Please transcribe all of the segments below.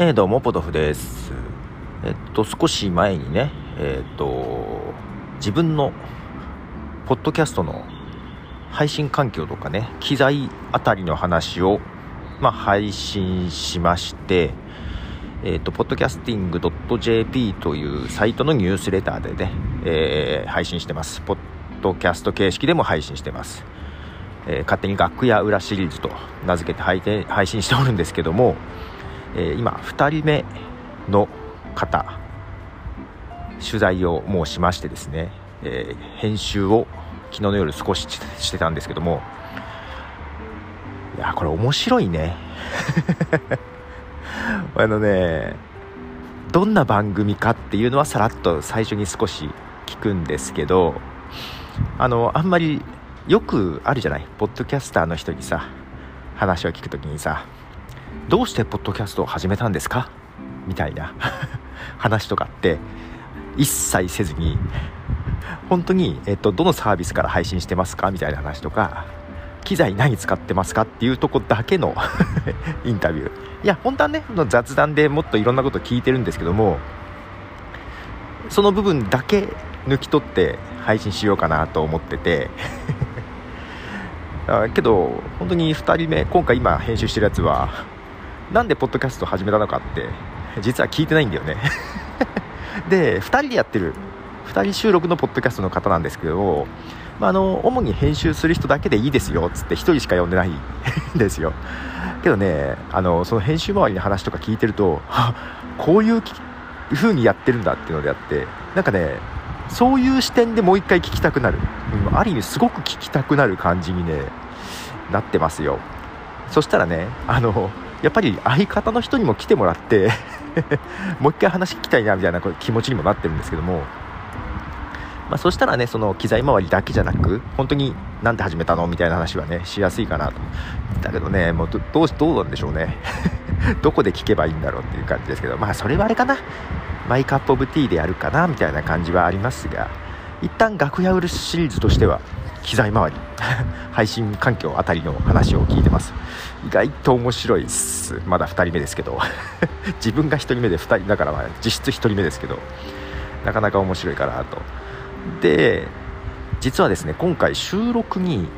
えー、どうもポトフですえっと少し前にねえっと自分のポッドキャストの配信環境とかね機材あたりの話をまあ、配信しましてえっ、と、ポッドキャスティング .jp というサイトのニュースレターでね、えー、配信してます。ポッドキャスト形式でも配信してます。え、勝手に楽屋裏シリーズと名付けて配信しておるんですけども、えー、今2人目の方取材をもうしましてですね、えー、編集を昨日の夜少ししてたんですけどもいやこれ面白いね。あのねどんな番組かっていうのはさらっと最初に少し聞くんですけどあのあんまりよくあるじゃない？ポッドキャスターの人にさ話を聞くときにさどうしてポッドキャストを始めたんですか？みたいな 話とかって一切せずに本当に、えっと、どのサービスから配信してますか？みたいな話とか機材何使ってますかっていうとこだけの インタビュー。いや本当はね雑談でもっといろんなこと聞いてるんですけどもその部分だけ抜き取って配信しようかなと思ってて けど本当に2人目今回今編集してるやつはなんでポッドキャスト始めたのかって実は聞いてないんだよね。で2人でやってる2人収録のポッドキャストの方なんですけど、まあ、あの主に編集する人だけでいいですよっつって1人しか呼んでないん ですよ。けどねあのその編集周りの話とか聞いてるとこういう風にやってるんだっていうのであってなんかねそういう視点でもう一回聞きたくなる、うん、ある意味すごく聞きたくなる感じにねなってますよ。そしたらねあのやっぱり相方の人にも来てもらって もう一回話聞きたいなみたいな気持ちにもなってるんですけども、まあ、そしたらねその機材周りだけじゃなく本当になんで始めたのみたいな話はねしやすいかなと。だけどねもうどどうどうなんでしょうね。どこで聞けばいいんだろうっていう感じですけど。まあそれはあれかな。マイカップオブティーでやるかなみたいな感じはありますが。一旦楽屋売るシリーズとしては機材周り 配信環境あたりの話を聞いてます。意外と面白いっす。まだ2人目ですけど。自分が1人目で2人だからまあ実質1人目ですけど。なかなか面白いかなと。で実はですね今回収録に、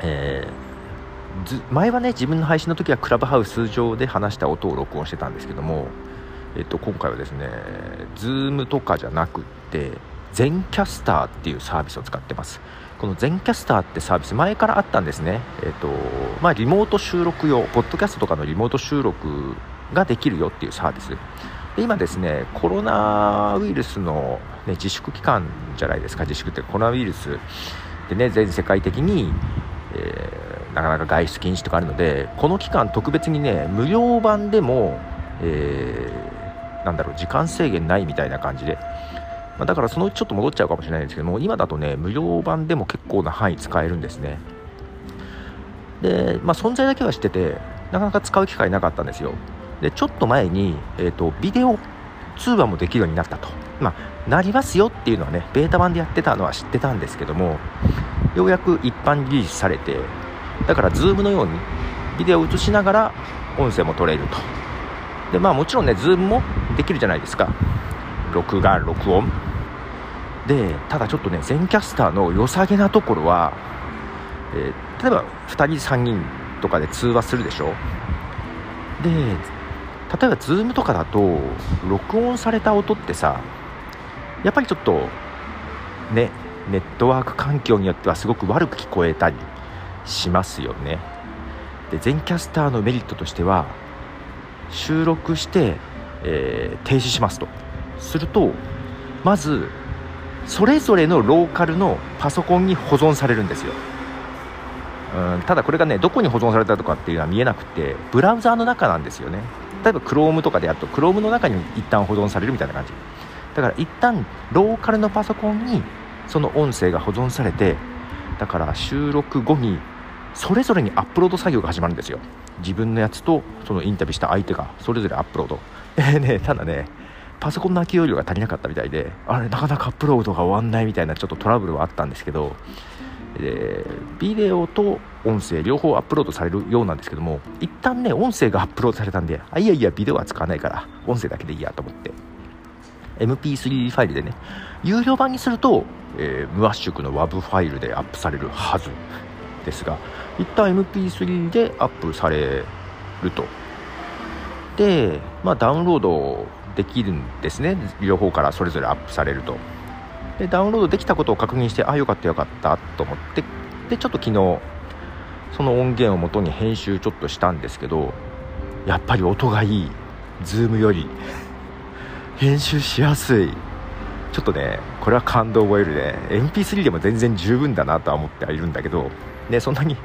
えー、前はね自分の配信の時はクラブハウス上で話した音を録音してたんですけども、えっと、今回はですね Zoom とかじゃなくって全キャスターっていうサービスを使ってます。この全キャスターってサービス前からあったんですね。えっ、とまあリモート収録用ポッドキャストとかのリモート収録ができるよっていうサービス。で今ですねコロナウイルスの、ね、自粛期間じゃないですか。自粛ってコロナウイルス。でね全世界的に、えー、なかなか外出禁止とかあるのでこの期間特別にね無料版でも、えー、なんだろう時間制限ないみたいな感じでまあ、だからそのうちちょっと戻っちゃうかもしれないんですけども今だとね無料版でも結構な範囲使えるんですね。で、まあ、存在だけは知っててなかなか使う機会なかったんですよ。でちょっと前に、えーと、ビデオ通話もできるようになったと、まあ、なりますよっていうのはねベータ版でやってたのは知ってたんですけどもようやく一般リリースされてだから Zoom のようにビデオを映しながら音声も取れると。でまあもちろんね Zoom もできるじゃないですか。録画録音。でただちょっとね全キャスターの良さげなところは、えー、例えば2人3人とかで通話するでしょ？で例えば Zoom とかだと録音された音ってさやっぱりちょっとねネットワーク環境によってはすごく悪く聞こえたりしますよね。で全キャスターのメリットとしては収録して、えー、停止しますと。するとまずそれぞれのローカルのパソコンに保存されるんですよ。うんただこれがねどこに保存されたとかっていうのは見えなくてブラウザーの中なんですよね。例えば Chrome とかでやると Chrome の中に一旦保存されるみたいな感じ。だから一旦ローカルのパソコンにその音声が保存されてだから収録後にそれぞれにアップロード作業が始まるんですよ。自分のやつとそのインタビューした相手がそれぞれアップロード、ねただねパソコンの空き容量が足りなかったみたいであれなかなかアップロードが終わんないみたいなちょっとトラブルはあったんですけどでビデオと音声両方アップロードされるようなんですけども一旦ね音声がアップロードされたんであいやいやビデオは使わないから音声だけでいいやと思って MP3 ファイルでね有料版にすると、えー、無圧縮の WAV ファイルでアップされるはずですが一旦 MP3 でアップされると、まあ、ダウンロードできるんですね。両方からそれぞれアップされると。でダウンロードできたことを確認してあよかったよかったと思ってでちょっと昨日その音源をもとに編集ちょっとしたんですけどやっぱり音がいい。 Zoom より編集しやすい。ちょっとねこれは感動を覚えるね。MP3 でも全然十分だなとは思ってはいるんだけどねそんなに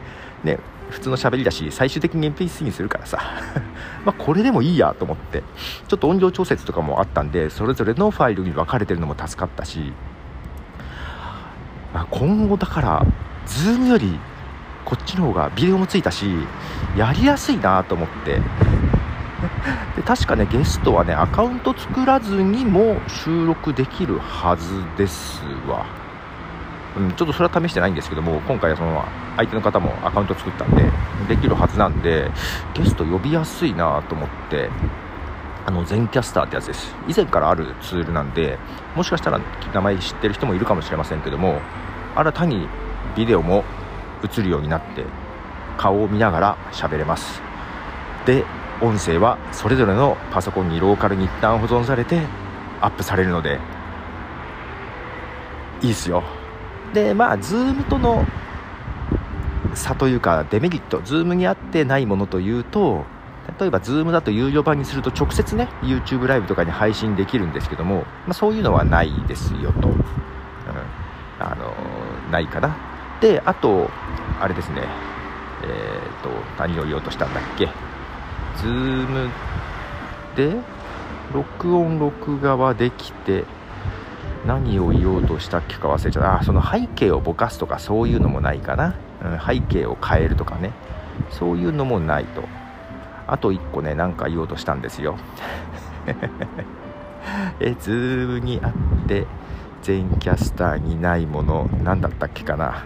ね普通の喋りだし最終的に MP3 にするからさ。まこれでもいいやと思ってちょっと音量調節とかもあったんでそれぞれのファイルに分かれてるのも助かったし、まあ、今後だからズームよりこっちの方がビデオもついたしやりやすいなと思って。で確かねゲストはねアカウント作らずにも収録できるはずですわ、うん、ちょっとそれは試してないんですけども今回はその相手の方もアカウント作ったんでできるはずなんでゲスト呼びやすいなと思ってあの全キャスターってやつです。以前からあるツールなんでもしかしたら名前知ってる人もいるかもしれませんけども新たにビデオも映るようになって顔を見ながら喋れます。で音声はそれぞれのパソコンにローカルに一旦保存されてアップされるのでいいですよ。でまあ Zoom との差というかデメリット Zoom にあってないものというと例えば Zoom だと有料版にすると直接ね YouTube ライブとかに配信できるんですけども、まあ、そういうのはないですよと、うん、あのないかな。であとあれですね。えっ、ー、と何を言おうとしたんだっけ。Zoom で録音録画はできて何を言おうとしたっけか忘れちゃった。あその背景をぼかすとかそういうのもないかな、うん、背景を変えるとかね。そういうのもないと。あと1個ね何か言おうとしたんですよ。え Zoom にあって Zencastr にないもの何だったっけかな。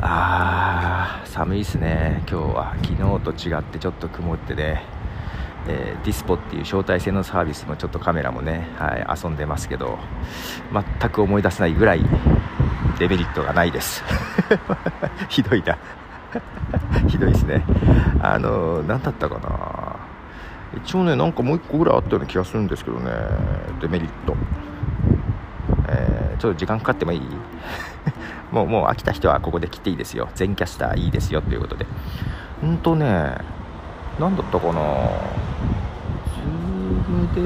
あー寒いですね今日は。昨日と違ってちょっと曇ってね、えー、ディスポっていう招待制のサービスもちょっとカメラもね、はい、遊んでますけど全く思い出せないぐらいデメリットがないです。ひどいな。ひどいですね。あの何だったかな。一応ねなんかもう1個ぐらいあったような気がするんですけどね。デメリット。えー、ちょっと時間かかってもいい？もうもう飽きた人はここで切っていいですよ。 Zencastr いいですよということで。うんとね何だったかな。ムで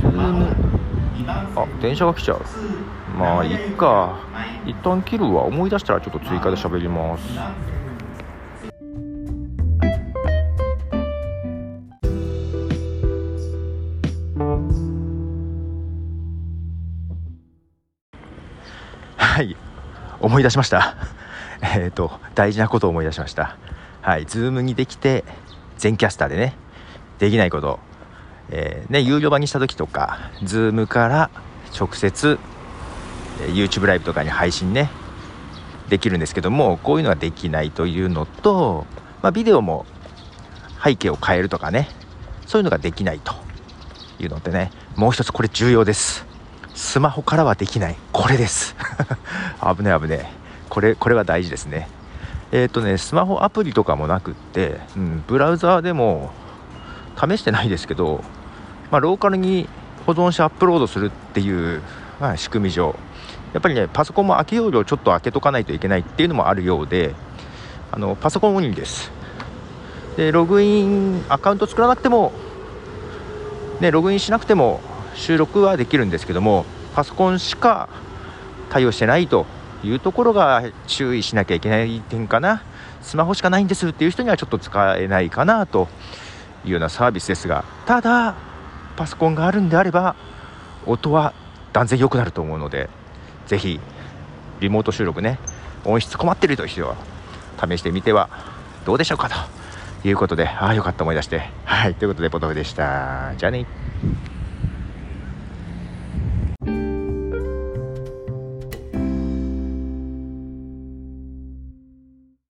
Zoom あ電車が来ちゃう。まあいっか。一旦切るわ。思い出したらちょっと追加で喋ります。はい。思い出しました。えっと大事なことを思い出しました。はい。 Zoom にできて Zencastr でねできないことえー、ね有料版にした時とか Zoom から直接 YouTube ライブとかに配信ねできるんですけどもこういうのはできないというのと、まあ、ビデオも背景を変えるとかねそういうのができないというのってねもう一つこれ重要です。スマホからはできない。これです。危ね危ねこれこれは大事ですね。えっ、ー、とねスマホアプリとかもなくって、うん、ブラウザーでも試してないですけど、まあ、ローカルに保存してアップロードするっていう、まあ、仕組み上。やっぱりねパソコンも空き容量ちょっと開けとかないといけないっていうのもあるようであのパソコンオンリーです。でログインアカウント作らなくてもねログインしなくても収録はできるんですけどもパソコンしか対応してないというところが注意しなきゃいけない点かな。スマホしかないんですっていう人にはちょっと使えないかなというようなサービスですがただパソコンがあるんであれば音は断然良くなると思うのでぜひリモート収録ね音質困ってるという人は試してみてはどうでしょうかということでああよかった思い出して。はいということでポトフでした。じゃあね。